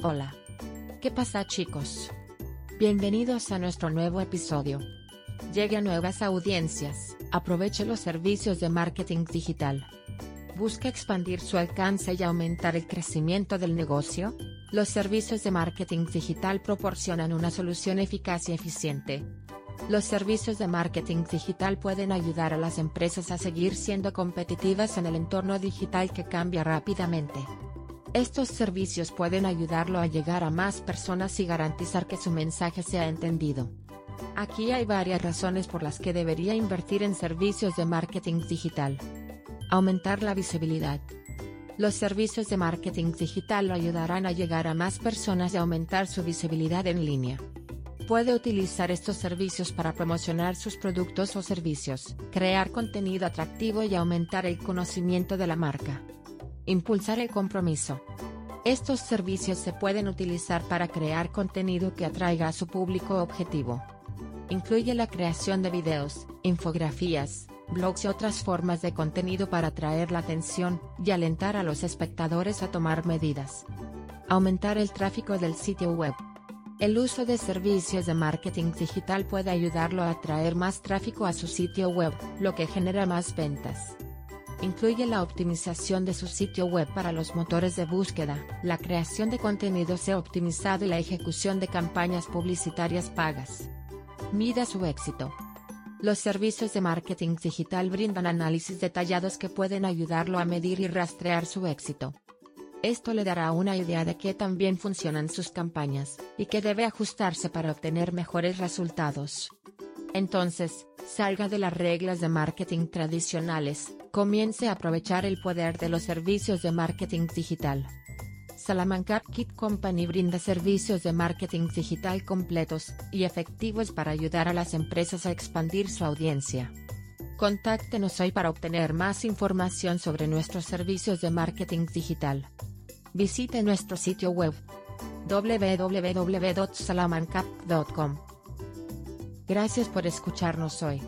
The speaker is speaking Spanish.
Hola. ¿Qué pasa chicos? Bienvenidos a nuestro nuevo episodio. Llegue a nuevas audiencias, aproveche los servicios de marketing digital. ¿Busca expandir su alcance y aumentar el crecimiento del negocio? Los servicios de marketing digital proporcionan una solución eficaz y eficiente. Los servicios de marketing digital pueden ayudar a las empresas a seguir siendo competitivas en el entorno digital que cambia rápidamente. Estos servicios pueden ayudarlo a llegar a más personas y garantizar que su mensaje sea entendido. Aquí hay varias razones por las que debería invertir en servicios de marketing digital. Aumentar la visibilidad. Los servicios de marketing digital lo ayudarán a llegar a más personas y aumentar su visibilidad en línea. Puede utilizar estos servicios para promocionar sus productos o servicios, crear contenido atractivo y aumentar el conocimiento de la marca. Impulsar el compromiso. Estos servicios se pueden utilizar para crear contenido que atraiga a su público objetivo. Incluye la creación de videos, infografías, blogs y otras formas de contenido para atraer la atención y alentar a los espectadores a tomar medidas. Aumentar el tráfico del sitio web. El uso de servicios de marketing digital puede ayudarlo a atraer más tráfico a su sitio web, lo que genera más ventas incluye la optimización de su sitio web para los motores de búsqueda, la creación de contenido SEO optimizado y la ejecución de campañas publicitarias pagas. Mida su éxito. Los servicios de marketing digital brindan análisis detallados que pueden ayudarlo a medir y rastrear su éxito. Esto le dará una idea de qué tan bien funcionan sus campañas, y que debe ajustarse para obtener mejores resultados. Entonces, salga de las reglas de marketing tradicionales, comience a aprovechar el poder de los servicios de marketing digital. Salamanca Kit Company brinda servicios de marketing digital completos y efectivos para ayudar a las empresas a expandir su audiencia. Contáctenos hoy para obtener más información sobre nuestros servicios de marketing digital. Visite nuestro sitio web www.salamancap.com. Gracias por escucharnos hoy.